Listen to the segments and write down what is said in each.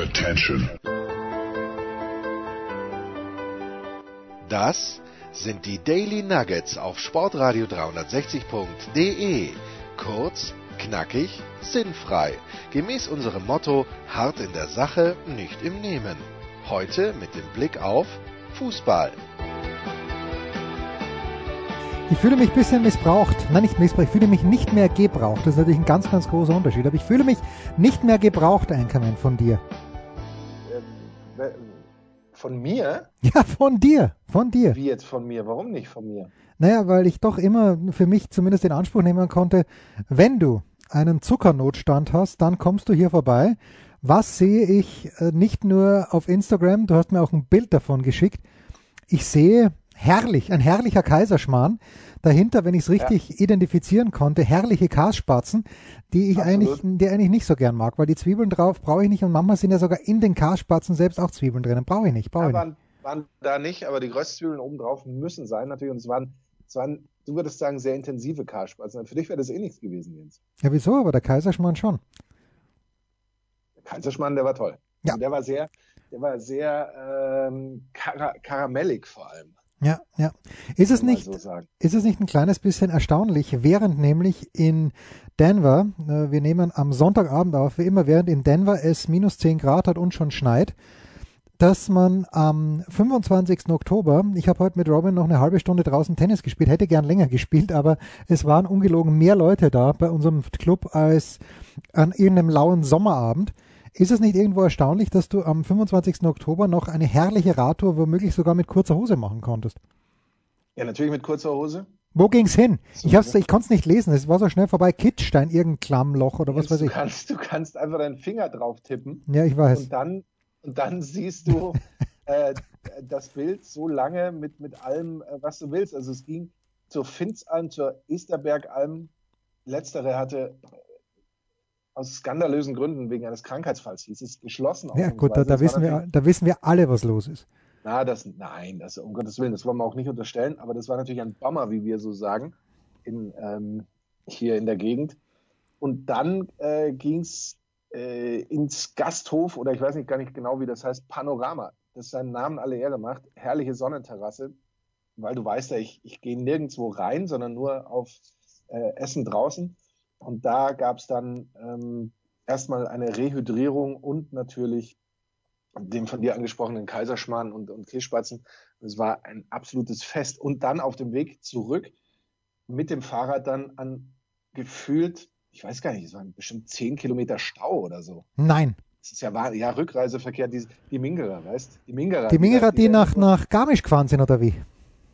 Attention. Das sind die Daily Nuggets auf Sportradio 360.de. Kurz, knackig, sinnfrei. Gemäß unserem Motto: hart in der Sache, nicht im Nehmen. Heute mit dem Blick auf Fußball. Ich fühle mich ein bisschen missbraucht. Nein, nicht missbraucht. Ich fühle mich nicht mehr gebraucht. Das ist natürlich ein ganz, ganz großer Unterschied. Aber ich fühle mich nicht mehr gebraucht, Einkommen von dir. Von mir? Ja, von dir. Von dir. Wie jetzt von mir? Warum nicht von mir? Naja, weil ich doch immer für mich zumindest in Anspruch nehmen konnte, wenn du einen Zuckernotstand hast, dann kommst du hier vorbei. Was sehe ich äh, nicht nur auf Instagram, du hast mir auch ein Bild davon geschickt. Ich sehe herrlich, ein herrlicher Kaiserschmarrn. Dahinter, wenn ich es richtig ja. identifizieren konnte, herrliche Kasspatzen, die ich eigentlich, die eigentlich nicht so gern mag, weil die Zwiebeln drauf brauche ich nicht und manchmal sind ja sogar in den Kasspatzen selbst auch Zwiebeln drinnen. Brauche ich nicht, brauche ich waren, Waren da nicht, aber die Röstzwiebeln oben drauf müssen sein natürlich und es waren, es waren, du würdest sagen, sehr intensive Kasspatzen. Für dich wäre das eh nichts gewesen, Jens. Ja, wieso? Aber der Kaiserschmarrn schon. Der Kaiserschmarrn, der war toll. Ja. Also der war sehr, der war sehr ähm, kar karamellig vor allem. Ja, ja. Ist es nicht, so ist es nicht ein kleines bisschen erstaunlich, während nämlich in Denver, äh, wir nehmen am Sonntagabend auf, wie immer, während in Denver es minus 10 Grad hat und schon schneit, dass man am 25. Oktober, ich habe heute mit Robin noch eine halbe Stunde draußen Tennis gespielt, hätte gern länger gespielt, aber es waren ungelogen mehr Leute da bei unserem Club als an irgendeinem lauen Sommerabend. Ist es nicht irgendwo erstaunlich, dass du am 25. Oktober noch eine herrliche Radtour womöglich sogar mit kurzer Hose machen konntest? Ja, natürlich mit kurzer Hose. Wo ging's hin? So, ich, hab's, ich konnte es nicht lesen. Es war so schnell vorbei. Kitzstein, irgendein Klammloch oder was weiß du ich. Kannst, du kannst einfach deinen Finger drauf tippen. Ja, ich weiß. Und dann, und dann siehst du äh, das Bild so lange mit, mit allem, äh, was du willst. Also es ging zur Finzalm, zur Esterbergalm. Letztere hatte aus skandalösen Gründen wegen eines Krankheitsfalls hieß es geschlossen. Ja gut, da, da wissen wir, da wissen wir alle, was los ist. Na, das, nein, das, um Gottes Willen, das wollen wir auch nicht unterstellen, aber das war natürlich ein Bummer, wie wir so sagen, in, ähm, hier in der Gegend. Und dann äh, ging es äh, ins Gasthof, oder ich weiß nicht gar nicht genau, wie das heißt, Panorama. Das seinen Namen alle Ehre macht. Herrliche Sonnenterrasse, weil du weißt ja, ich, ich gehe nirgendwo rein, sondern nur auf äh, Essen draußen. Und da gab es dann ähm, erstmal eine Rehydrierung und natürlich dem von dir angesprochenen Kaiserschmarrn und, und Kässpatzen. Es war ein absolutes Fest. Und dann auf dem Weg zurück mit dem Fahrrad dann an gefühlt, ich weiß gar nicht, es waren bestimmt zehn Kilometer Stau oder so. Nein. Das ist ja, ja Rückreiseverkehr, die, die Mingerer, weißt Die Mingerer. Die Mingerer, die, die, die nach, nach Garmisch gefahren sind, oder wie?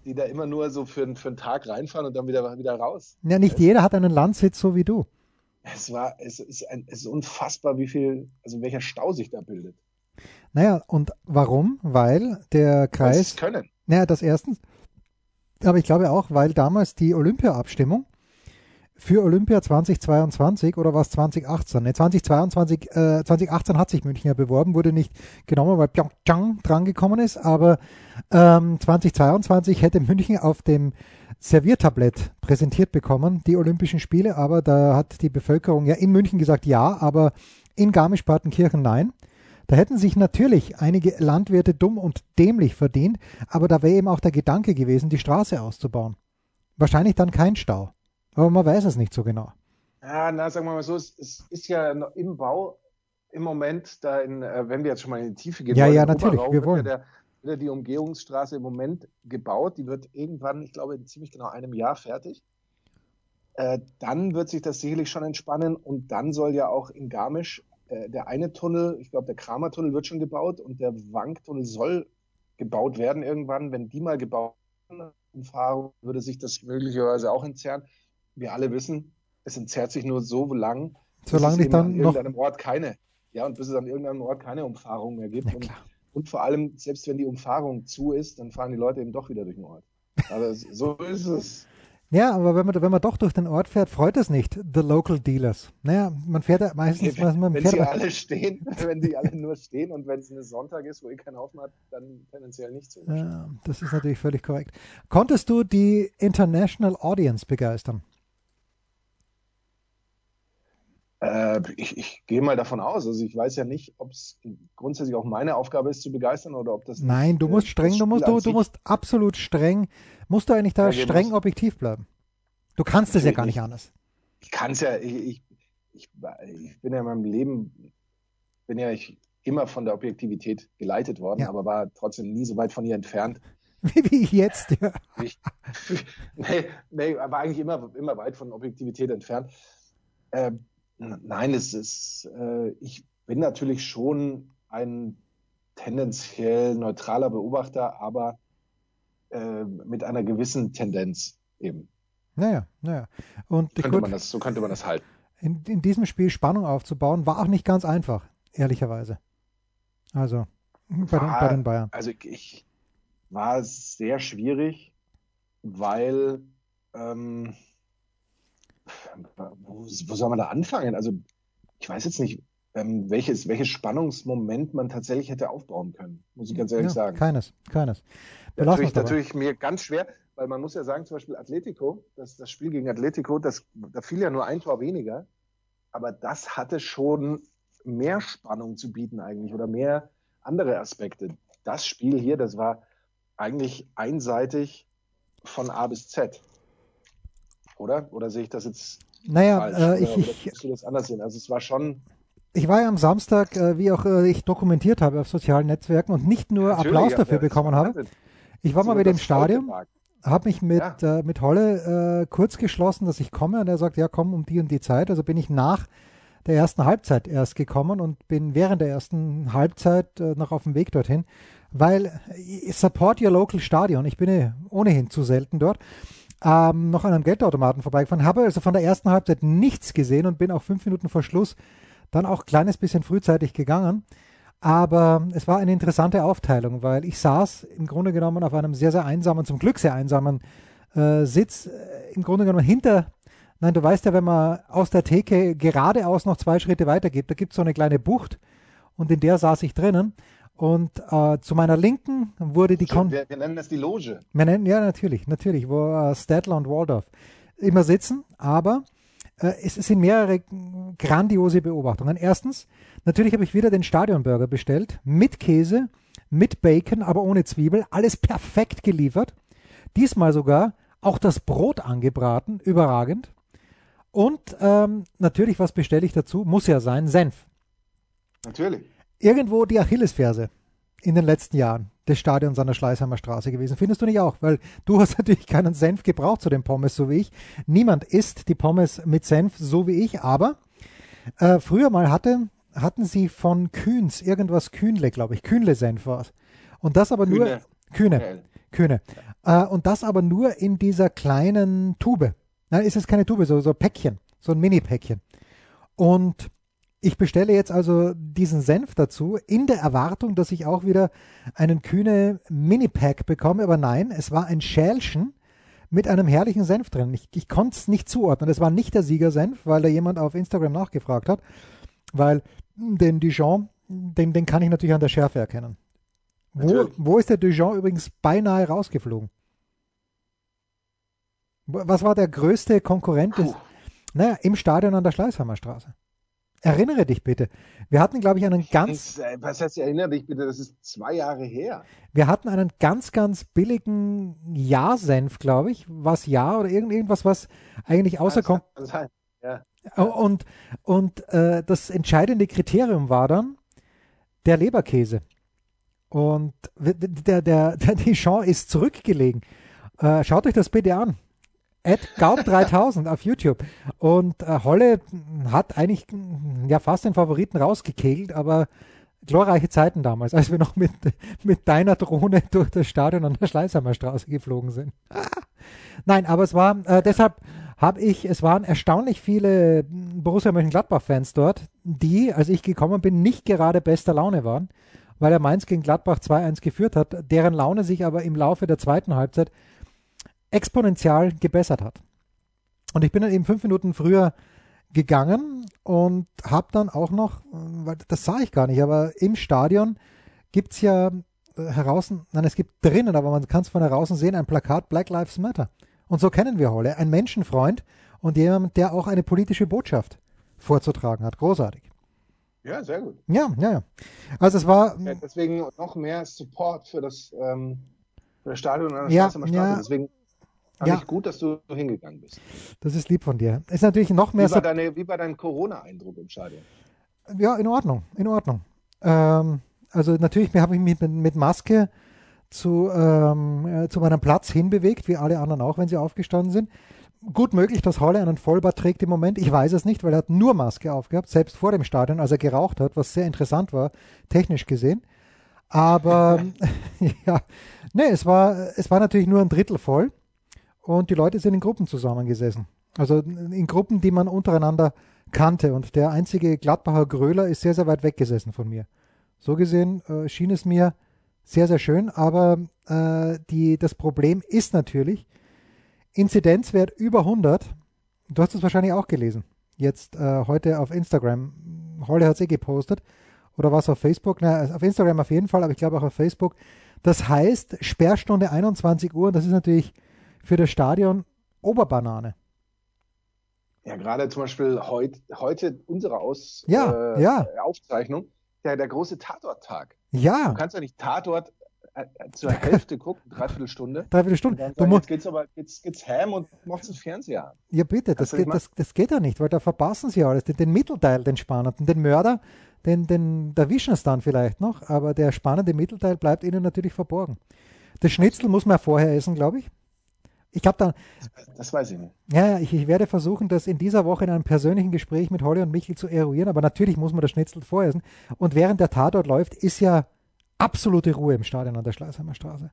Die da immer nur so für, für einen Tag reinfahren und dann wieder, wieder raus. Ja, nicht jeder hat einen Landsitz so wie du. Es war, es ist, ein, es ist unfassbar, wie viel, also welcher Stau sich da bildet. Naja, und warum? Weil der Kreis. Das können. Naja, das erstens. Aber ich glaube auch, weil damals die Olympia-Abstimmung für Olympia 2022 oder was 2018? Ne, 2022, äh, 2018 hat sich München ja beworben, wurde nicht genommen, weil Pyeongchang drangekommen ist, aber ähm, 2022 hätte München auf dem Serviertablett präsentiert bekommen, die Olympischen Spiele, aber da hat die Bevölkerung ja in München gesagt ja, aber in Garmisch-Partenkirchen nein. Da hätten sich natürlich einige Landwirte dumm und dämlich verdient, aber da wäre eben auch der Gedanke gewesen, die Straße auszubauen. Wahrscheinlich dann kein Stau. Aber man weiß es nicht so genau. Ja, na, sagen wir mal so, es, es ist ja im Bau im Moment, da in, äh, wenn wir jetzt schon mal in die Tiefe gehen, ja, ja, natürlich, wir wollen. Ja der, die Umgehungsstraße im Moment gebaut. Die wird irgendwann, ich glaube, in ziemlich genau einem Jahr fertig. Äh, dann wird sich das sicherlich schon entspannen und dann soll ja auch in Garmisch äh, der eine Tunnel, ich glaube, der Kramer-Tunnel wird schon gebaut und der Wank-Tunnel soll gebaut werden irgendwann. Wenn die mal gebaut werden, würde sich das möglicherweise auch entzerren wir alle wissen, es entzerrt sich nur so lang, solange es dann an noch irgendeinem Ort keine, ja, und bis es an irgendeinem Ort keine Umfahrung mehr gibt. Und, und, vor allem, selbst wenn die Umfahrung zu ist, dann fahren die Leute eben doch wieder durch den Ort. Aber so ist es. Ja, aber wenn man, wenn man doch durch den Ort fährt, freut es nicht, the local dealers. Naja, man fährt ja meistens... Wenn, man wenn fährt sie alle stehen, wenn die alle nur stehen und wenn es ein Sonntag ist, wo ihr keinen Haufen hat, dann tendenziell nicht so. Ja, das ist natürlich völlig korrekt. Konntest du die International Audience begeistern? Äh, ich, ich gehe mal davon aus. Also ich weiß ja nicht, ob es grundsätzlich auch meine Aufgabe ist zu begeistern oder ob das. Nein, du musst streng, du musst, du, du musst absolut streng, musst du eigentlich da ja, streng objektiv bleiben. Du kannst es ja gar nicht anders. Ich kann es ja, ich, ich, ich, bin ja in meinem Leben, bin ja ich immer von der Objektivität geleitet worden, ja. aber war trotzdem nie so weit von ihr entfernt. Wie jetzt, ja. Ich, nee, nee, war eigentlich immer, immer weit von Objektivität entfernt. Äh, nein, es ist, äh, ich bin natürlich schon ein tendenziell neutraler Beobachter, aber äh, mit einer gewissen Tendenz eben. Naja, naja. Und könnte gut, man das, so könnte man das halten. In, in diesem Spiel Spannung aufzubauen, war auch nicht ganz einfach, ehrlicherweise. Also, bei, war, den, bei den Bayern. Also ich, war sehr schwierig, weil ähm, wo, wo, soll man da anfangen? Also ich weiß jetzt nicht, ähm, welches, welches Spannungsmoment man tatsächlich hätte aufbauen können, muss ich ganz ehrlich ja, sagen. Keines, keines. natürlich, natürlich mir ganz schwer, weil man muss ja sagen, zum Beispiel Atletico, das, das Spiel gegen Atletico, das, da fiel ja nur ein Tor weniger, aber das hatte schon mehr Spannung zu bieten eigentlich oder mehr andere Aspekte. Das Spiel hier, das war eigentlich einseitig von A bis Z. Oder? Oder sehe ich das jetzt naja, falsch? Äh, ich, oder, oder du das anders sehen? Also es war schon. Ich war ja am Samstag, äh, wie auch äh, ich dokumentiert habe auf sozialen Netzwerken und nicht nur Natürlich, Applaus dafür ja, bekommen habe. Ich war mal mit dem Stadion, habe mich mit, ja. äh, mit Holle äh, kurz geschlossen, dass ich komme und er sagt, ja komm um die und die Zeit. Also bin ich nach der ersten Halbzeit erst gekommen und bin während der ersten Halbzeit äh, noch auf dem Weg dorthin weil äh, support your local Stadion. Ich bin ohnehin zu selten dort. Ähm, noch an einem Geldautomaten vorbeigefahren, habe also von der ersten Halbzeit nichts gesehen und bin auch fünf Minuten vor Schluss dann auch ein kleines bisschen frühzeitig gegangen. Aber es war eine interessante Aufteilung, weil ich saß im Grunde genommen auf einem sehr, sehr einsamen, zum Glück sehr einsamen äh, Sitz, äh, im Grunde genommen hinter, nein, du weißt ja, wenn man aus der Theke geradeaus noch zwei Schritte weitergeht, da gibt es so eine kleine Bucht und in der saß ich drinnen. Und äh, zu meiner Linken wurde die Kon wir, wir, nennen das die Loge. Wir nennen, ja, natürlich, natürlich, wo äh, Stadler und Waldorf immer sitzen, aber äh, es sind mehrere grandiose Beobachtungen. Erstens, natürlich habe ich wieder den Stadionburger bestellt, mit Käse, mit Bacon, aber ohne Zwiebel, alles perfekt geliefert. Diesmal sogar auch das Brot angebraten, überragend. Und ähm, natürlich, was bestelle ich dazu? Muss ja sein, Senf. Natürlich irgendwo die Achillesferse in den letzten Jahren des Stadions an der Schleißheimer Straße gewesen. Findest du nicht auch? Weil du hast natürlich keinen Senf gebraucht zu den Pommes, so wie ich. Niemand isst die Pommes mit Senf, so wie ich, aber äh, früher mal hatte, hatten sie von Kühns irgendwas Kühnle, glaube ich. Kühnle-Senf war es. Und das aber Kühne. nur Kühne. Kühne. Äh, und das aber nur in dieser kleinen Tube. Nein, ist es keine Tube, so, so Päckchen, so ein Mini-Päckchen. Und ich bestelle jetzt also diesen Senf dazu, in der Erwartung, dass ich auch wieder einen kühne Mini-Pack bekomme. Aber nein, es war ein Schälchen mit einem herrlichen Senf drin. Ich, ich konnte es nicht zuordnen. Es war nicht der Siegersenf, weil da jemand auf Instagram nachgefragt hat. Weil den Dijon, den, den kann ich natürlich an der Schärfe erkennen. Wo, wo ist der Dijon übrigens beinahe rausgeflogen? Was war der größte Konkurrent des, naja, im Stadion an der Schleißheimer Straße? Erinnere dich bitte. Wir hatten, glaube ich, einen ganz. Äh, was heißt, erinnere dich bitte? Das ist zwei Jahre her. Wir hatten einen ganz, ganz billigen Ja-Senf, glaube ich. Was Ja oder irgend, irgendwas, was eigentlich außer. Ja. Und, und äh, das entscheidende Kriterium war dann der Leberkäse. Und der, der, der Dijon ist zurückgelegen. Äh, schaut euch das bitte an. Gaub3000 auf YouTube. Und äh, Holle hat eigentlich ja fast den Favoriten rausgekegelt, aber glorreiche Zeiten damals, als wir noch mit, mit deiner Drohne durch das Stadion an der Schleißheimer Straße geflogen sind. Nein, aber es war, äh, deshalb habe ich, es waren erstaunlich viele Borussia Mönchengladbach-Fans dort, die, als ich gekommen bin, nicht gerade bester Laune waren, weil er Mainz gegen Gladbach 2-1 geführt hat, deren Laune sich aber im Laufe der zweiten Halbzeit exponentiell gebessert hat. Und ich bin dann eben fünf Minuten früher gegangen und habe dann auch noch, weil das sah ich gar nicht, aber im Stadion gibt es ja äh, heraus, nein, es gibt drinnen, aber man kann es von draußen sehen, ein Plakat Black Lives Matter. Und so kennen wir Holle, ein Menschenfreund und jemand, der auch eine politische Botschaft vorzutragen hat. Großartig. Ja, sehr gut. Ja, ja, ja. Also es war. Ja, deswegen noch mehr Support für das, ähm, für das Stadion an der Ja, Stadion. ja. Deswegen fand Ja. ich gut, dass du hingegangen bist. Das ist lieb von dir. Ist natürlich noch mehr Wie war, deine, wie war dein Corona-Eindruck im Stadion? Ja, in Ordnung, in Ordnung. Ähm, also natürlich habe ich mich mit, mit Maske zu, ähm, äh, zu meinem Platz hinbewegt, wie alle anderen auch, wenn sie aufgestanden sind. Gut möglich, dass Holle einen Vollbart trägt im Moment. Ich weiß es nicht, weil er hat nur Maske aufgehabt, selbst vor dem Stadion, als er geraucht hat, was sehr interessant war, technisch gesehen. Aber ja, nee, es war, es war natürlich nur ein Drittel voll und die Leute sind in Gruppen zusammengesessen. Also in Gruppen, die man untereinander kannte. Und der einzige Gladbacher Gröler ist sehr, sehr weit weggesessen von mir. So gesehen äh, schien es mir sehr, sehr schön. Aber äh, die, das Problem ist natürlich, Inzidenzwert über 100. Du hast es wahrscheinlich auch gelesen. Jetzt äh, heute auf Instagram. Holle hat es eh gepostet. Oder was auf Facebook? Na, auf Instagram auf jeden Fall, aber ich glaube auch auf Facebook. Das heißt, Sperrstunde 21 Uhr. Und das ist natürlich für das Stadion Oberbanane. Ja, gerade zum Beispiel heut, heute unsere Aus, Ja, äh, ja. Aufzeichnung, der, der große Tatort-Tag. Ja, Du kannst ja nicht Tatort äh, äh, zur Hälfte gucken, dreiviertel Stunde. dreiviertel Und Stunde. dann Du sagen, jetzt geht's aber, jetzt geht's ham und machst den Fernseher an. Ja, bitte, das ich geht, das, das geht ja nicht, weil da verpassen sie alles. Den, den Mittelteil, den spannenden, den Mörder, den, den erwischen es dann vielleicht noch, aber der spannende Mittelteil bleibt ihnen natürlich verborgen. Das Schnitzel muss man vorher essen, glaube ich. Ich habe dann, Das weiß ich nicht. ja, ich, ich werde versuchen, das in dieser Woche in einem persönlichen Gespräch mit Holly und Michel zu eruieren, aber natürlich muss man das Schnitzel vorher essen. Und während der Tatort läuft, ist ja absolute Ruhe im Stadion an der Schleißheimer Straße.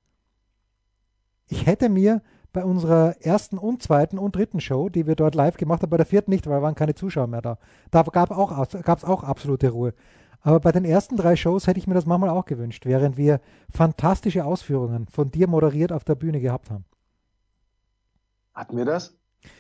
Ich hätte mir bei unserer ersten und zweiten und dritten Show, die wir dort live gemacht haben, bei der vierten nicht, weil da waren keine Zuschauer mehr da. Da gab es auch, gab's auch absolute Ruhe. Aber bei den ersten drei Shows hätte ich mir das manchmal auch gewünscht, während wir fantastische Ausführungen von dir moderiert auf der Bühne gehabt haben. Hatten wir das?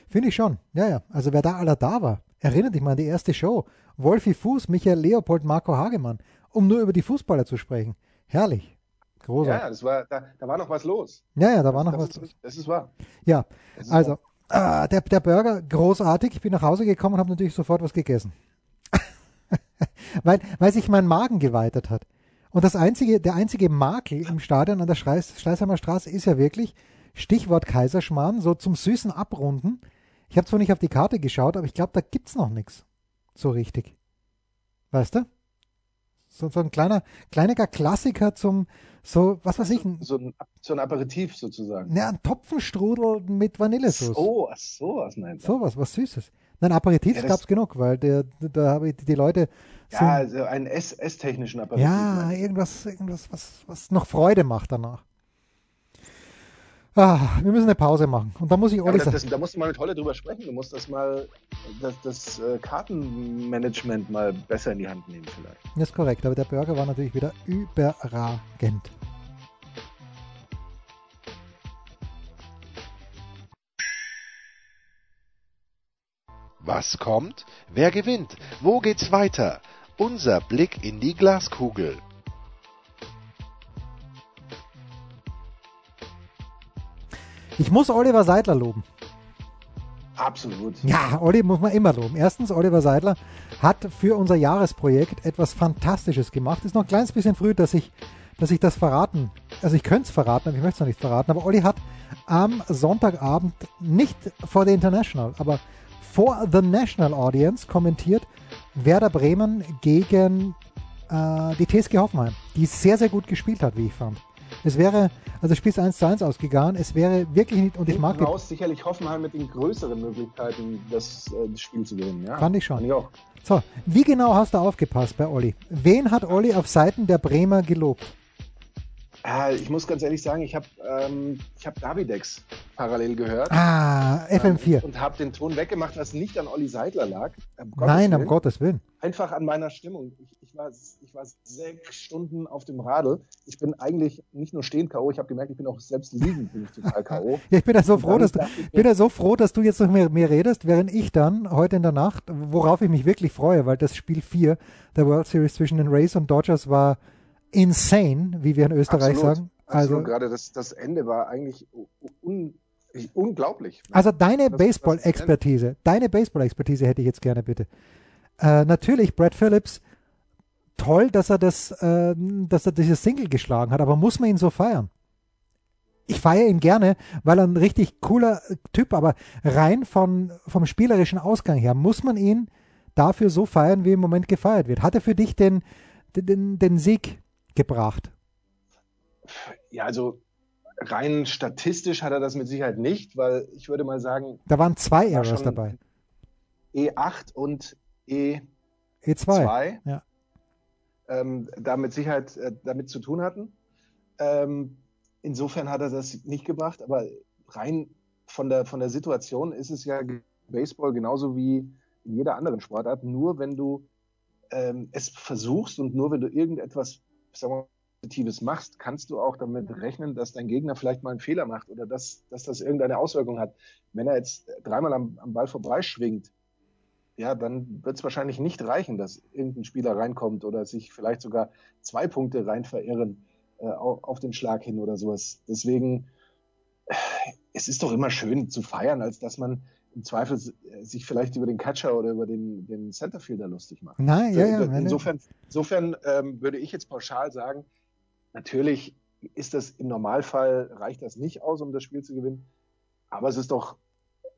Finde ich schon. Ja, ja. Also wer da aller da war, erinnert dich mal an die erste Show. Wolfi Fuß, Michael Leopold, Marco Hagemann, um nur über die Fußballer zu sprechen. Herrlich. Großartig. ja, das war, da, da war noch was los. Ja, ja, da war noch das was. Ist, das ist wahr. Ja, ist also äh, der, der Burger, großartig. Ich bin nach Hause gekommen und habe natürlich sofort was gegessen. weil, weil sich mein Magen geweitet hat. Und das einzige, der einzige Makel im Stadion an der Schleiß, Schleißheimer Straße ist ja wirklich, Stichwort Kaiserschmarrn, so zum süßen Abrunden. Ich habe zwar nicht auf die Karte geschaut, aber ich glaube, da gibt's noch nichts. So richtig. Weißt du? So, so ein kleiner, kleiniger Klassiker zum, so, was weiß ich, So ein, so ein Aperitif sozusagen. ne, ein Topfenstrudel mit Vanillesoße. So, ach so, was meinst du? Sowas, was Süßes. Nein, Aperitifs Ja, das- gab's genug, weil der, da habe ich die Leute sind, Ja, also einen ess- esstechnischen Aperitif. ja, irgendwas, irgendwas, was, was noch Freude macht danach. Ah, wir müssen eine Pause machen. Und da muss ich Olli das, sagen, das, da musst du mal mit Holle drüber sprechen. Du musst das mal, das, das äh, Kartenmanagement mal besser in die Hand nehmen vielleicht. das ist korrekt, aber der Burger war natürlich wieder überragend. Was kommt? Wer gewinnt? Wo geht's weiter? Unser Blick in die Glaskugel. Ich muss Oliver Seidler loben. Absolut. Ja, Olli muss man immer loben. Erstens, Oliver Seidler hat für unser Jahresprojekt etwas Fantastisches gemacht. Ist noch ein kleines bisschen früh, dass ich, dass ich das verraten. Also ich könnte es verraten, aber ich möchte es noch nicht verraten. Aber Olli hat am Sonntagabend nicht vor der International, aber vor the National Audience kommentiert Werder Bremen gegen äh, die TSG Hoffenheim, die sehr, sehr gut gespielt hat, wie ich fand. Es wäre, also Spiel ist 1 zu 1 ausgegangen. Es wäre wirklich nicht, und ich mag die, raus sicherlich Hoffenheim mit den größeren Möglichkeiten, das, äh, das Spiel zu gewinnen. Ja? Fand ich schon. Fand ich auch. So, wie genau hast du aufgepasst bei Olli? Wen hat Olli auf Seiten der Bremer gelobt? Äh, ich muss ganz ehrlich sagen, ich habe ähm, ich hab Davidex parallel gehört. Ah, FM4. Und habe den Ton weggemacht, was nicht an Olli Seidler lag. Um Nein, um Willen. Gottes Willen. Einfach an meiner Stimmung. Ich, ich, war, ich war sechs Stunden auf dem Radl. Ich bin eigentlich nicht nur stehend K.O., ich habe gemerkt, ich bin auch selbst liegend bin ich total K.O. Ja, ich bin ja so froh, dass du, bin ja so froh, dass du jetzt noch mehr, mehr redest, während ich dann heute in der Nacht, worauf ich mich wirklich freue, weil das Spiel 4 der World Series zwischen den Rays und Dodgers war insane, wie wir in Österreich Absolut. sagen. Also Also, gerade das, das Ende war eigentlich un, unglaublich. also deine Baseball-Expertise, deine Baseball-Expertise hätte ich jetzt gerne bitte. Äh, natürlich, Brad Phillips, toll, dass er das, äh, dass er dieses Single geschlagen hat, aber muss man ihn so feiern? Ich feiere ihn gerne, weil er ein richtig cooler Typ, aber rein von, vom spielerischen Ausgang her muss man ihn dafür so feiern, wie im Moment gefeiert wird. Hat er für dich den, den, den Sieg gebracht? Ja, also rein statistisch hat er das mit Sicherheit nicht, weil ich würde mal sagen. Da waren zwei Errors dabei. E8 und E2, E2 ja. ähm, da mit Sicherheit äh, damit zu tun hatten. Ähm, insofern hat er das nicht gebracht, aber rein von der, von der Situation ist es ja Baseball genauso wie in jeder anderen Sportart. Nur wenn du ähm, es versuchst und nur wenn du irgendetwas, sagen wir Positives machst, kannst du auch damit rechnen, dass dein Gegner vielleicht mal einen Fehler macht oder dass, dass das irgendeine Auswirkung hat. Wenn er jetzt dreimal am, am Ball vorbeischwingt, ja, dann wird es wahrscheinlich nicht reichen, dass irgendein Spieler reinkommt oder sich vielleicht sogar zwei Punkte rein verirren äh, auf den Schlag hin oder sowas. Deswegen, es ist doch immer schön zu feiern, als dass man im Zweifel sich vielleicht über den Catcher oder über den, den Centerfielder lustig macht. Nein, ja, ja. Insofern, insofern ähm, würde ich jetzt pauschal sagen, Natürlich ist das im Normalfall, reicht das nicht aus, um das Spiel zu gewinnen. Aber es ist doch,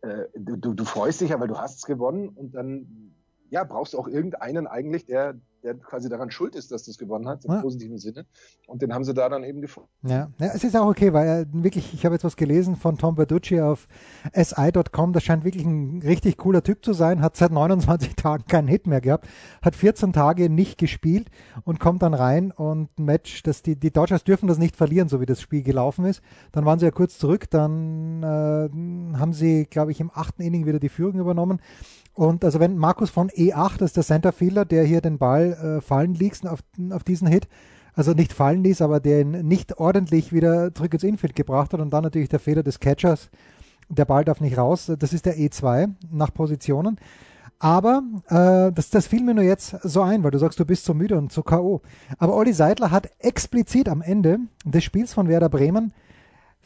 äh, du, du freust dich ja, weil du hast es gewonnen und dann ja, brauchst du auch irgendeinen eigentlich, der, der quasi daran schuld ist, dass du es gewonnen hast, im ja. positiven Sinne. Und den haben sie da dann eben gefunden. Ja, ja es ist auch okay, weil er wirklich, ich habe jetzt was gelesen von Tom Berducci auf si.com, das scheint wirklich ein richtig cooler Typ zu sein, hat seit 29 Tagen keinen Hit mehr gehabt, hat 14 Tage nicht gespielt und kommt dann rein und ein Match, dass die, die Dodgers dürfen das nicht verlieren, so wie das Spiel gelaufen ist. Dann waren sie ja kurz zurück, dann äh, haben sie, glaube ich, im achten Inning wieder die Führung übernommen und also wenn Markus von E8, das ist der Centerfielder, der hier den Ball äh, fallen ließ auf, auf diesen Hit, also nicht fallen ließ, aber der ihn nicht ordentlich wieder zurück ins Infield gebracht hat und dann natürlich der Fehler des Catchers, der Ball darf nicht raus, das ist der E2 nach Positionen. Aber äh, das, das fiel mir nur jetzt so ein, weil du sagst, du bist so müde und so K.O. Aber Olli Seidler hat explizit am Ende des Spiels von Werder Bremen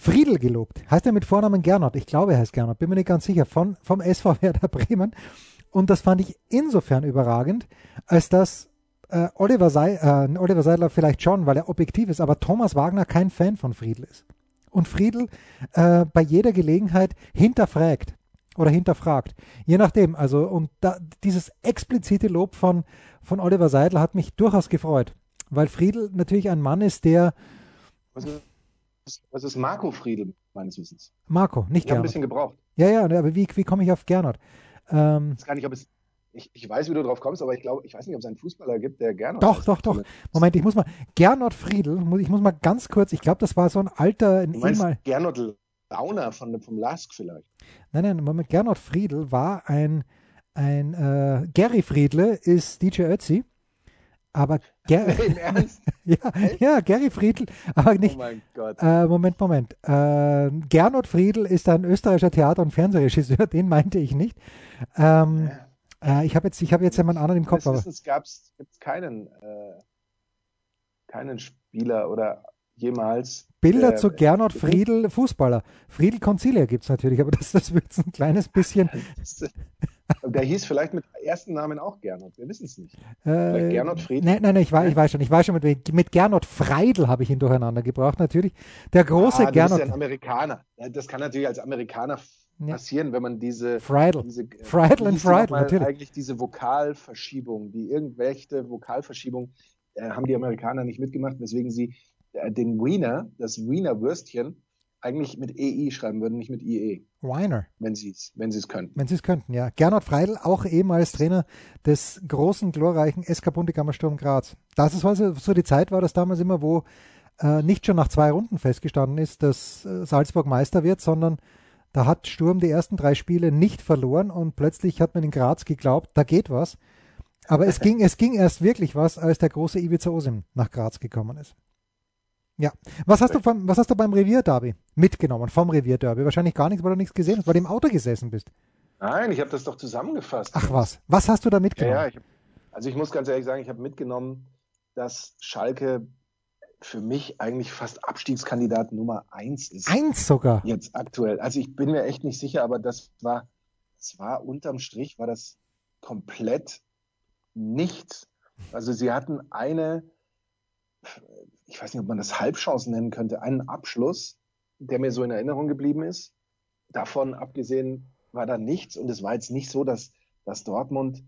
Friedel gelobt. Heißt er mit Vornamen Gernot? Ich glaube, er heißt Gernot. Bin mir nicht ganz sicher. Von, vom SV Werder Bremen. Und das fand ich insofern überragend, als dass äh, Oliver, Sei, äh, Oliver Seidler vielleicht schon, weil er objektiv ist, aber Thomas Wagner kein Fan von Friedel ist. Und Friedel äh, bei jeder Gelegenheit hinterfragt oder hinterfragt. Je nachdem. Also, und da, dieses explizite Lob von, von Oliver Seidler hat mich durchaus gefreut, weil Friedel natürlich ein Mann ist, der. Also was ist Marco Friedel, meines Wissens? Marco, nicht ich habe ein bisschen gebraucht. Ja, ja, aber wie, wie komme ich auf Gernot? Ähm, ich weiß gar nicht, ob es. Ich, ich weiß, wie du drauf kommst, aber ich glaube, ich weiß nicht, ob es einen Fußballer gibt, der Gernot. Doch, doch, doch. Moment, ich muss mal. Gernot Friedel, ich muss mal ganz kurz, ich glaube, das war so ein alter. Ein du meinst ehemal, Gernot Launer von, vom Lask vielleicht? Nein, nein, Moment, Gernot Friedel war ein. ein äh, Gary Friedle ist DJ Ötzi. Aber Ger ja, ja, Gary Friedl, aber nicht. Oh mein Gott. Äh, Moment, Moment. Äh, Gernot Friedl ist ein österreichischer Theater- und Fernsehregisseur, den meinte ich nicht. Ähm, äh, ich habe jetzt, ich habe jetzt jemand anderen im Kopf. Aber gab es keinen, äh, keinen Spieler oder jemals. Bilder zu Gernot Friedl, Fußballer. Friedl Concilia gibt es natürlich, aber das, das wird ein kleines bisschen. Der hieß vielleicht mit ersten Namen auch Gernot, wir wissen es nicht. Äh, Gernot Friedl? Nein, nein, nein, ich, weiß, ich weiß schon, ich weiß schon, mit, mit Gernot Freidl habe ich ihn durcheinander gebracht, natürlich. Der große ah, Gernot. Das ist ja ein Amerikaner. Das kann natürlich als Amerikaner passieren, ja. wenn man diese. Freidl. Diese, Freidl und Freidl, natürlich. Eigentlich diese Vokalverschiebung, die irgendwelche Vokalverschiebung äh, haben die Amerikaner nicht mitgemacht, weswegen sie äh, den Wiener, das Wiener Würstchen, eigentlich mit EI schreiben würden, nicht mit IE. Weiner. Wenn sie es wenn könnten. Wenn sie es könnten, ja. Gernot Freidl, auch ehemals Trainer des großen, glorreichen SK Bundegammer Sturm Graz. Das ist also so die Zeit war das damals immer, wo äh, nicht schon nach zwei Runden festgestanden ist, dass äh, Salzburg Meister wird, sondern da hat Sturm die ersten drei Spiele nicht verloren und plötzlich hat man in Graz geglaubt, da geht was. Aber es ging, es ging erst wirklich was, als der große Ibiza Osim nach Graz gekommen ist. Ja. Was hast, du vom, was hast du beim Revierderby mitgenommen, vom Revierderby? Wahrscheinlich gar nichts, weil du nichts gesehen hast, weil du im Auto gesessen bist. Nein, ich habe das doch zusammengefasst. Ach was. Was hast du da mitgenommen? Ja, ja, ich hab, also ich muss ganz ehrlich sagen, ich habe mitgenommen, dass Schalke für mich eigentlich fast Abstiegskandidat Nummer eins ist. Eins sogar? Jetzt aktuell. Also ich bin mir echt nicht sicher, aber das war, das war unterm Strich, war das komplett nichts. Also sie hatten eine, ich weiß nicht, ob man das Halbchance nennen könnte, einen Abschluss, der mir so in Erinnerung geblieben ist. Davon abgesehen war da nichts und es war jetzt nicht so, dass, dass Dortmund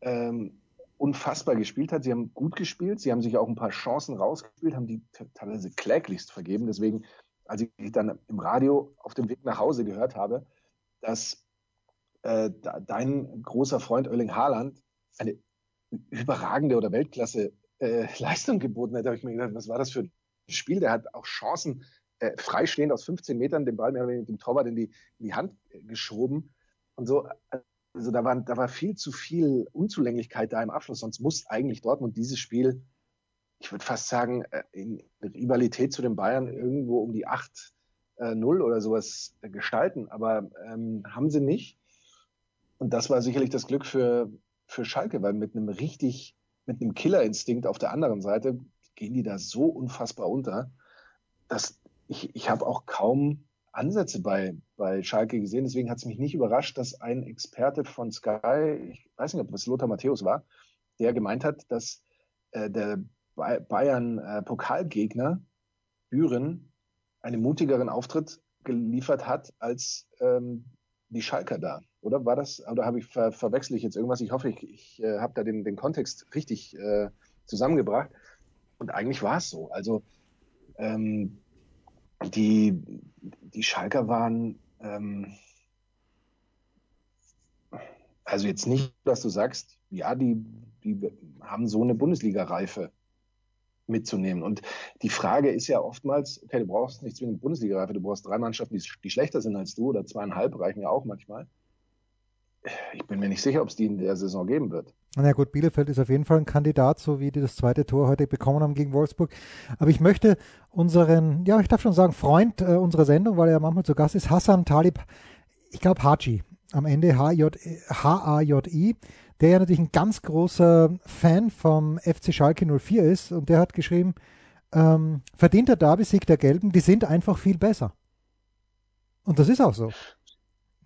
ähm, unfassbar gespielt hat. Sie haben gut gespielt, sie haben sich auch ein paar Chancen rausgespielt, haben die teilweise kläglichst vergeben. Deswegen, als ich dann im Radio auf dem Weg nach Hause gehört habe, dass äh, dein großer Freund Erling Haaland eine überragende oder Weltklasse äh, Leistung geboten hat, habe ich mir gedacht, was war das für ein Spiel? Der hat auch Chancen äh, freistehend aus 15 Metern den Ball mehr oder weniger mit dem Torwart in die, in die Hand äh, geschoben. Und so, also da war, da war viel zu viel Unzulänglichkeit da im Abschluss. Sonst muss eigentlich Dortmund dieses Spiel, ich würde fast sagen, äh, in Rivalität zu den Bayern irgendwo um die 8 äh, 0 oder sowas gestalten. Aber ähm, haben sie nicht. Und das war sicherlich das Glück für, für Schalke, weil mit einem richtig, mit einem Killerinstinkt auf der anderen Seite gehen die da so unfassbar unter, dass ich, ich habe auch kaum Ansätze bei, bei Schalke gesehen. Deswegen hat es mich nicht überrascht, dass ein Experte von Sky, ich weiß nicht, ob es Lothar Matthäus war, der gemeint hat, dass äh, der Bayern-Pokalgegner äh, Büren einen mutigeren Auftritt geliefert hat als ähm, die Schalker da. Oder war das, oder habe ich ver, verwechsel ich jetzt irgendwas? Ich hoffe, ich, ich äh, habe da den, den Kontext richtig äh, zusammengebracht. Und eigentlich war es so. Also ähm, die, die Schalker waren, ähm, also jetzt nicht, dass du sagst, ja, die, die haben so eine Bundesliga-Reife mitzunehmen. Und die Frage ist ja oftmals, okay, du brauchst nicht zwingend Bundesliga-Reife, du brauchst drei Mannschaften, die, die schlechter sind als du oder zweieinhalb reichen ja auch manchmal. Ich bin mir nicht sicher, ob es die in der Saison geben wird. Na gut, Bielefeld ist auf jeden Fall ein Kandidat, so wie die das zweite Tor heute bekommen haben gegen Wolfsburg. Aber ich möchte unseren, ja, ich darf schon sagen, Freund äh, unserer Sendung, weil er ja manchmal zu Gast ist, Hassan Talib, ich glaube Haji, am Ende H-A-J-I, der ja natürlich ein ganz großer Fan vom FC Schalke 04 ist und der hat geschrieben, ähm, verdient der Derby-Sieg der Gelben, die sind einfach viel besser. Und das ist auch so.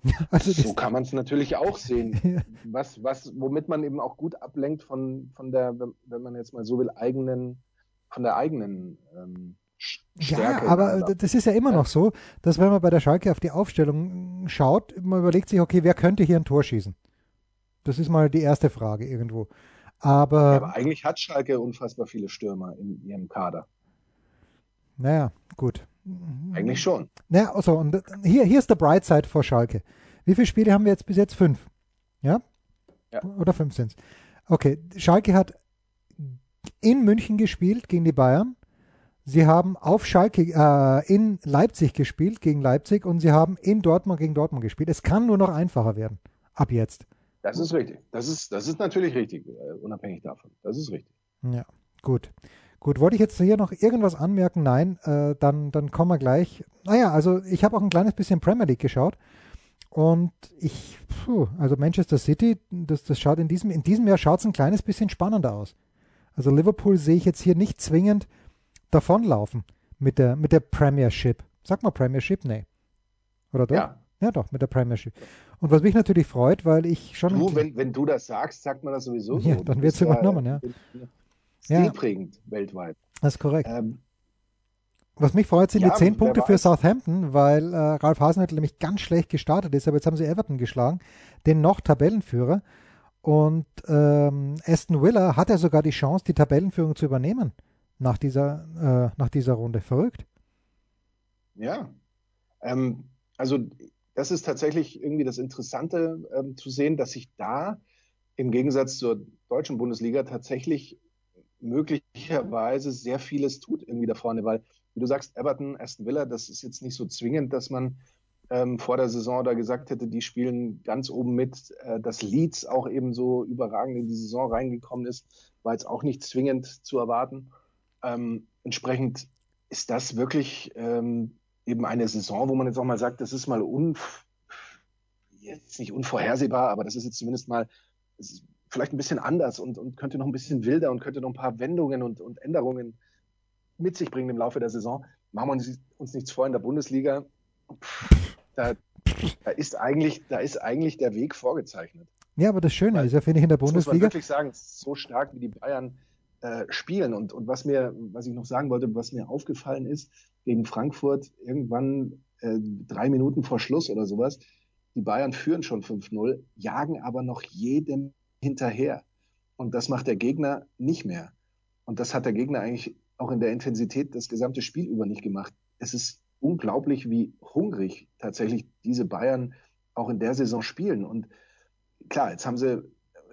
Also so kann man es natürlich auch sehen. ja. was, was, womit man eben auch gut ablenkt von, von der, wenn man jetzt mal so will, eigenen, von der eigenen ähm, Stärke. Ja, aber das ist ja immer noch so, dass wenn man bei der Schalke auf die Aufstellung schaut, man überlegt sich, okay, wer könnte hier ein Tor schießen? Das ist mal die erste Frage irgendwo. Aber, ja, aber eigentlich hat Schalke unfassbar viele Stürmer in ihrem Kader. Naja, gut. Eigentlich schon. Naja, also, und hier, hier ist der Bright Side vor Schalke. Wie viele Spiele haben wir jetzt bis jetzt? Fünf. Ja? ja. Oder fünf sind es. Okay, Schalke hat in München gespielt gegen die Bayern. Sie haben auf Schalke äh, in Leipzig gespielt gegen Leipzig und sie haben in Dortmund gegen Dortmund gespielt. Es kann nur noch einfacher werden. Ab jetzt. Das ist richtig. Das ist, das ist natürlich richtig, uh, unabhängig davon. Das ist richtig. Ja, gut. Gut, wollte ich jetzt hier noch irgendwas anmerken? Nein, äh, dann, dann kommen wir gleich. Naja, also ich habe auch ein kleines bisschen Premier League geschaut. Und ich, puh, also Manchester City, das, das schaut in diesem, in diesem Jahr schaut es ein kleines bisschen spannender aus. Also Liverpool sehe ich jetzt hier nicht zwingend davonlaufen mit der, mit der Premiership. Sag mal Premiership? Nee. Oder doch? Ja. Ja, doch, mit der Premiership. Und was mich natürlich freut, weil ich schon. Du, wenn, wenn du das sagst, sagt man das sowieso so. Ja, dann wird es übernommen, ja. ja stilprägend ja. weltweit. Das ist korrekt. Ähm, was mich freut, sind ja, die 10 Punkte für Southampton, weil äh, Ralf Hasenhüttl nämlich ganz schlecht gestartet ist, aber jetzt haben sie Everton geschlagen, den noch Tabellenführer. Und ähm, Aston Villa hat ja sogar die Chance, die Tabellenführung zu übernehmen nach dieser, äh, nach dieser Runde. Verrückt. Ja. Ähm, also das ist tatsächlich irgendwie das Interessante ähm, zu sehen, dass sich da im Gegensatz zur deutschen Bundesliga tatsächlich möglicherweise sehr vieles tut irgendwie da vorne, weil, wie du sagst, Everton, Aston Villa, das ist jetzt nicht so zwingend, dass man ähm, vor der Saison da gesagt hätte, die spielen ganz oben mit, äh, dass Leeds auch eben so überragend in die Saison reingekommen ist, war jetzt auch nicht zwingend zu erwarten. Ähm, entsprechend ist das wirklich ähm, eben eine Saison, wo man jetzt auch mal sagt, das ist mal un jetzt nicht unvorhersehbar, aber das ist jetzt zumindest mal vielleicht ein bisschen anders und, und könnte noch ein bisschen wilder und könnte noch ein paar Wendungen und, und Änderungen mit sich bringen im Laufe der Saison. Machen wir uns, uns nichts vor in der Bundesliga. Da, da, ist eigentlich, da ist eigentlich der Weg vorgezeichnet. Ja, aber das Schöne Weil, ist ja, finde ich, in der Bundesliga. Muss man wirklich sagen, so stark wie die Bayern äh, spielen. Und, und was mir, was ich noch sagen wollte, was mir aufgefallen ist, gegen Frankfurt irgendwann äh, drei Minuten vor Schluss oder sowas, die Bayern führen schon 5-0, jagen aber noch jedem hinterher. Und das macht der Gegner nicht mehr. Und das hat der Gegner eigentlich auch in der Intensität das gesamte Spiel über nicht gemacht. Es ist unglaublich, wie hungrig tatsächlich diese Bayern auch in der Saison spielen. Und klar, jetzt haben sie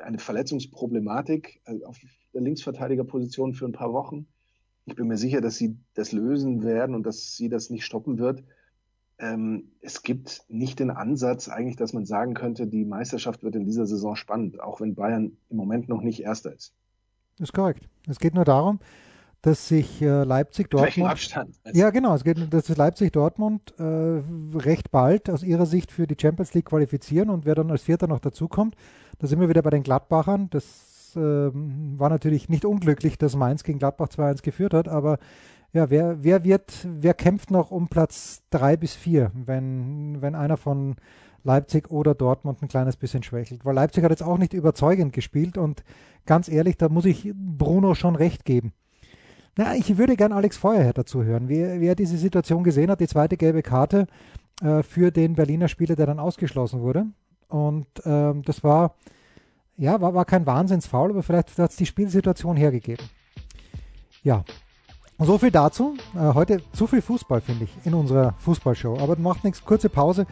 eine Verletzungsproblematik äh, auf der Linksverteidigerposition für ein paar Wochen. Ich bin mir sicher, dass sie das lösen werden und dass sie das nicht stoppen wird. Ähm, es gibt nicht den Ansatz eigentlich, dass man sagen könnte, die Meisterschaft wird in dieser Saison spannend, auch wenn Bayern im Moment noch nicht Erster ist. Das ist korrekt. Es geht nur darum, dass sich äh, Leipzig Dortmund. Abstand. Ja, genau. Es geht, dass sich Leipzig Dortmund äh, recht bald aus ihrer Sicht für die Champions League qualifizieren und wer dann als Vierter noch dazukommt, da sind wir wieder bei den Gladbachern. Das äh, war natürlich nicht unglücklich, dass Mainz gegen Gladbach 2-1 geführt hat, aber ja, wer, wer wird, wer kämpft noch um Platz 3 bis 4, wenn, wenn einer von Leipzig oder Dortmund ein kleines bisschen schwächelt? Weil Leipzig hat jetzt auch nicht überzeugend gespielt und ganz ehrlich, da muss ich Bruno schon recht geben na, ich würde gern Alex Feuerherr dazu hören, wie, wie er diese Situation gesehen hat, die zweite gelbe Karte äh, für den Berliner Spieler, der dann ausgeschlossen wurde. Und ähm, das war, ja, war, war kein Wahnsinnsfaul, aber vielleicht hat es die Spielsituation hergegeben. Ja, so viel dazu. Äh, heute zu viel Fußball, finde ich, in unserer Fußballshow. Aber macht nichts. Kurze Pause.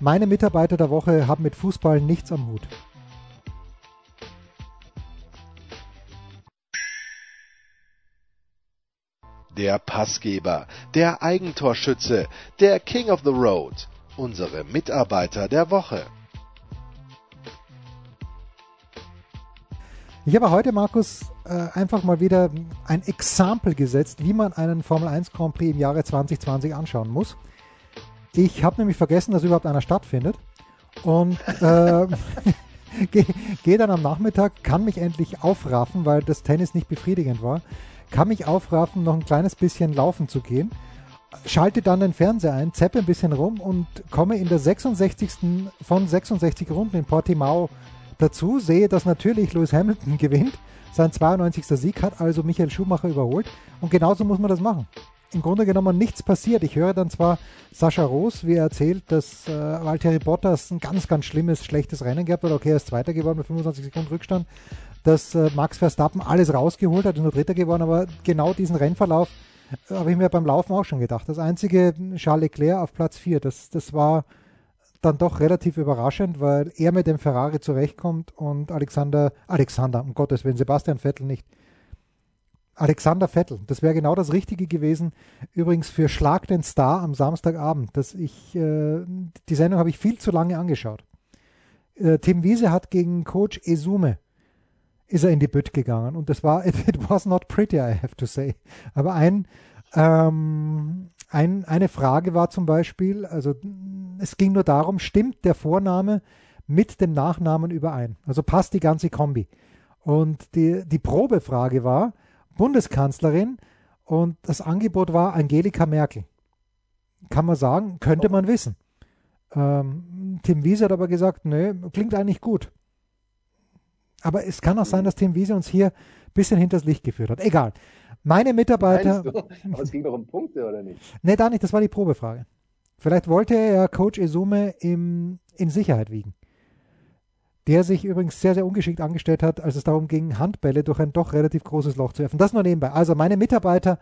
Meine Mitarbeiter der Woche haben mit Fußball nichts am Hut. der Passgeber, der Eigentorschütze, der King of the Road, unsere Mitarbeiter der Woche. Ich habe heute, Markus, äh, einfach mal wieder ein Exempel gesetzt, wie man einen Formel 1 Grand Prix im Jahre 2020 anschauen muss. Ich habe nämlich vergessen, dass überhaupt einer stattfindet. Und äh, gehe geh dann am Nachmittag, kann mich endlich aufraffen, weil das Tennis nicht befriedigend war kann mich aufraffen, noch ein kleines bisschen laufen zu gehen, schalte dann den Fernseher ein, zeppe ein bisschen rum und komme in der 66. von 66 Runden in Portimao dazu, sehe, dass natürlich Lewis Hamilton gewinnt, sein 92. Sieg hat also Michael Schumacher überholt und genauso muss man das machen. Im Grunde genommen nichts passiert. Ich höre dann zwar Sascha Roos, wie er erzählt, dass äh, Valtteri Bottas ein ganz, ganz schlimmes, schlechtes Rennen gehabt hat. Okay, er ist Zweiter geworden mit 25 Sekunden Rückstand dass äh, Max Verstappen alles rausgeholt hat, ist nur Dritter geworden, aber genau diesen Rennverlauf äh, habe ich mir beim Laufen auch schon gedacht. Das einzige Charles Leclerc auf Platz 4, das, das war dann doch relativ überraschend, weil er mit dem Ferrari zurechtkommt und Alexander, Alexander, um Gottes Willen, Sebastian Vettel nicht. Alexander Vettel, das wäre genau das Richtige gewesen. Übrigens für Schlag den Star am Samstagabend, dass ich, äh, die Sendung habe ich viel zu lange angeschaut. Äh, Tim Wiese hat gegen Coach Esume ist er in die Bütt gegangen und das war, it, it, was not pretty, I have to say. Aber ein, ähm, ein, eine Frage war zum Beispiel, also es ging nur darum, stimmt der Vorname mit dem Nachnamen überein? Also passt die ganze Kombi. Und die, die Probefrage war Bundeskanzlerin und das Angebot war Angelika Merkel. Kann man sagen, könnte man wissen. Ähm, Tim Wiese hat aber gesagt, nö, klingt eigentlich gut. Aber es kann auch sein, dass Tim Wiese uns hier ein bisschen hinters Licht geführt hat. Egal. Meine Mitarbeiter. Aber es ging doch um Punkte, oder nicht? Nee, da nicht. Das war die Probefrage. Vielleicht wollte er Coach Esume im, in Sicherheit wiegen. Der sich übrigens sehr, sehr ungeschickt angestellt hat, als es darum ging, Handbälle durch ein doch relativ großes Loch zu werfen. Das nur nebenbei. Also meine Mitarbeiter.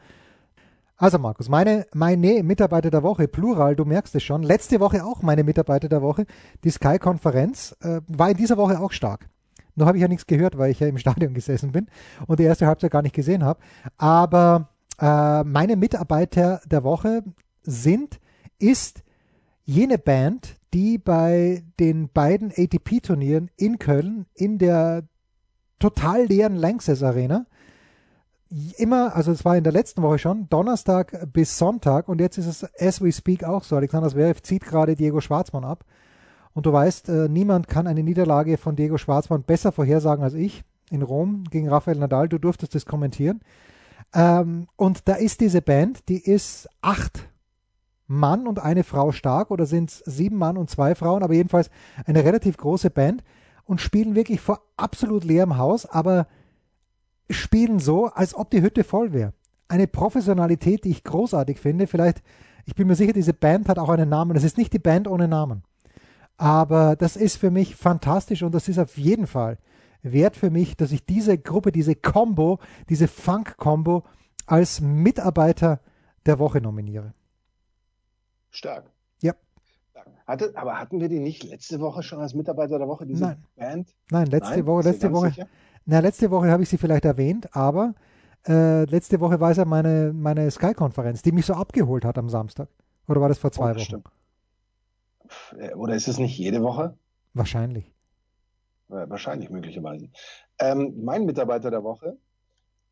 Also Markus, meine, meine Mitarbeiter der Woche, Plural, du merkst es schon. Letzte Woche auch meine Mitarbeiter der Woche. Die Sky-Konferenz äh, war in dieser Woche auch stark. Noch habe ich ja nichts gehört, weil ich ja im Stadion gesessen bin und die erste Halbzeit gar nicht gesehen habe. Aber äh, meine Mitarbeiter der Woche sind, ist jene Band, die bei den beiden ATP-Turnieren in Köln in der total leeren Lanxess Arena immer, also es war in der letzten Woche schon, Donnerstag bis Sonntag und jetzt ist es as we speak auch so. Alexander Zverev zieht gerade Diego Schwarzmann ab und du weißt, äh, niemand kann eine Niederlage von Diego Schwarzmann besser vorhersagen als ich in Rom gegen Rafael Nadal. Du durftest das kommentieren. Ähm, und da ist diese Band, die ist acht Mann und eine Frau stark oder sind es sieben Mann und zwei Frauen, aber jedenfalls eine relativ große Band. und spielen wirklich vor absolut leerem Haus, aber spielen so, als ob die Hütte voll wäre. Eine Professionalität, die ich großartig finde. Vielleicht, ich bin mir sicher, diese Band hat auch einen Namen. Das ist nicht die Band ohne Namen. Aber das ist für mich fantastisch und das ist auf jeden Fall wert für mich, dass ich diese Gruppe, diese Combo, diese Funk-Combo als Mitarbeiter der Woche nominiere. Stark. Ja. Hatte, aber hatten wir die nicht letzte Woche schon als Mitarbeiter der Woche, diese Nein. Band? Nein, letzte Nein? Woche, letzte Woche. sicher? Na, letzte Woche habe ich sie vielleicht erwähnt, aber äh, letzte Woche war es ja meine, meine Sky-Konferenz, die mich so abgeholt hat am Samstag. Oder war das vor zwei Oh, das Wochen? stimmt. Äh, Oder ist es nicht jede Woche? Wahrscheinlich. Ja, wahrscheinlich, möglicherweise. Ähm, mein Mitarbeiter der Woche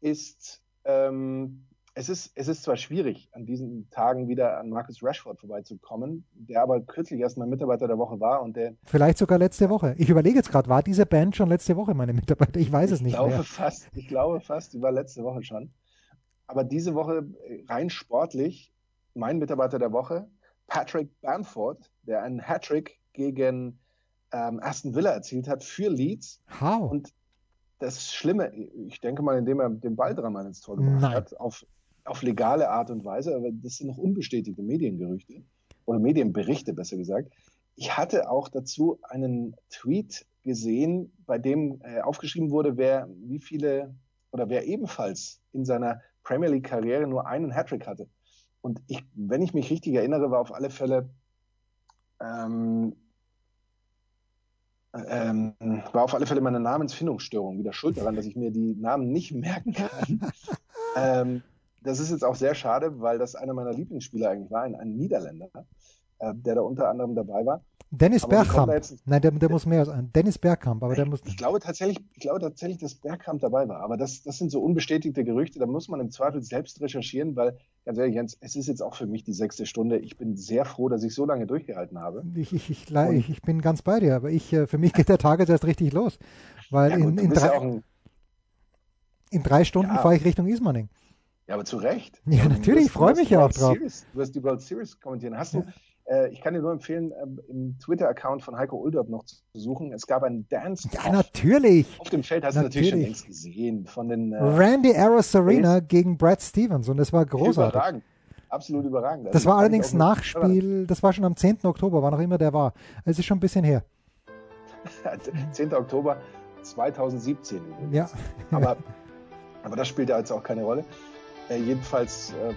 ist, ähm, es ist, es ist zwar schwierig, an diesen Tagen wieder an Marcus Rashford vorbeizukommen, der aber kürzlich erst mein Mitarbeiter der Woche war und der, Vielleicht sogar letzte Woche. Ich überlege jetzt gerade, war diese Band schon letzte Woche meine Mitarbeiter? Ich weiß es ich nicht glaube mehr. fast, ich glaube fast, die war letzte Woche schon. Aber diese Woche äh, rein sportlich, mein Mitarbeiter der Woche, Patrick Bamford, der einen Hattrick gegen ähm, Aston Villa erzielt hat für Leeds. How? Und das Schlimme, ich denke mal, indem er den Ball dreimal ins Tor gebracht Nein. hat, auf, auf legale Art und Weise, aber das sind noch unbestätigte Mediengerüchte oder Medienberichte besser gesagt. Ich hatte auch dazu einen Tweet gesehen, bei dem äh, aufgeschrieben wurde, wer wie viele oder wer ebenfalls in seiner Premier League Karriere nur einen Hattrick hatte. Und ich, wenn ich mich richtig erinnere, war auf alle Fälle ähm, ähm, war auf alle Fälle meine Namensfindungsstörung wieder schuld daran, dass ich mir die Namen nicht merken kann. ähm, das ist jetzt auch sehr schade, weil das einer meiner Lieblingsspieler eigentlich war, ein, ein Niederländer, äh, der da unter anderem dabei war. Dennis aber Bergkamp. Nein, der, der muss mehr sein. Dennis Bergkamp, aber der muss. Ich glaube tatsächlich, ich glaube tatsächlich, dass Bergkamp dabei war. Aber das, das sind so unbestätigte Gerüchte. Da muss man im Zweifel selbst recherchieren, weil ganz ehrlich, Jens, es ist jetzt auch für mich die sechste Stunde. Ich bin sehr froh, dass ich so lange durchgehalten habe. Ich, ich, ich, ich, ich bin ganz bei dir, aber ich, äh, für mich geht der Tag jetzt erst richtig los. Weil Ja, in, gut, in, ja drei, auch ein, in drei Stunden Ja. fahre ich Richtung Ismaning. ja, aber zu Recht. Ja, natürlich, ich freue mich ja auch drauf. Series, du wirst die World Series kommentieren. Hast du, ich kann dir nur empfehlen, ähm, im Twitter-Account von Heiko Uldorp noch zu suchen. Es gab einen dance Ja, natürlich. Auf dem Feld hast du natürlich schon Natürlich. längst gesehen. Von den äh, Randy Arosarena gegen Brad Stevens und das war großartig. überragend. Absolut überragend. Also Das war kann ich allerdings Nachspiel, das war schon am 10. Oktober, wann auch immer der war. Es ist schon ein bisschen her. 10. Oktober 2017. übrigens. Ja, Aber, aber das spielt ja jetzt auch keine Rolle. Äh, jedenfalls äh,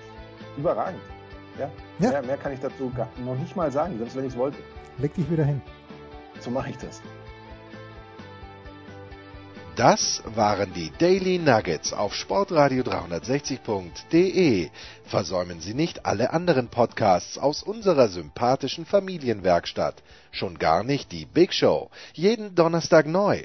überragend. Ja? Ja. Mehr, mehr kann ich dazu gar, noch nicht mal sagen, selbst wenn ich es wollte. leg dich wieder hin. So mache ich das. Das waren die Daily Nuggets auf Sportradio 360.de. Versäumen Sie nicht alle anderen Podcasts aus unserer sympathischen Familienwerkstatt. Schon gar nicht die Big Show. Jeden Donnerstag neu.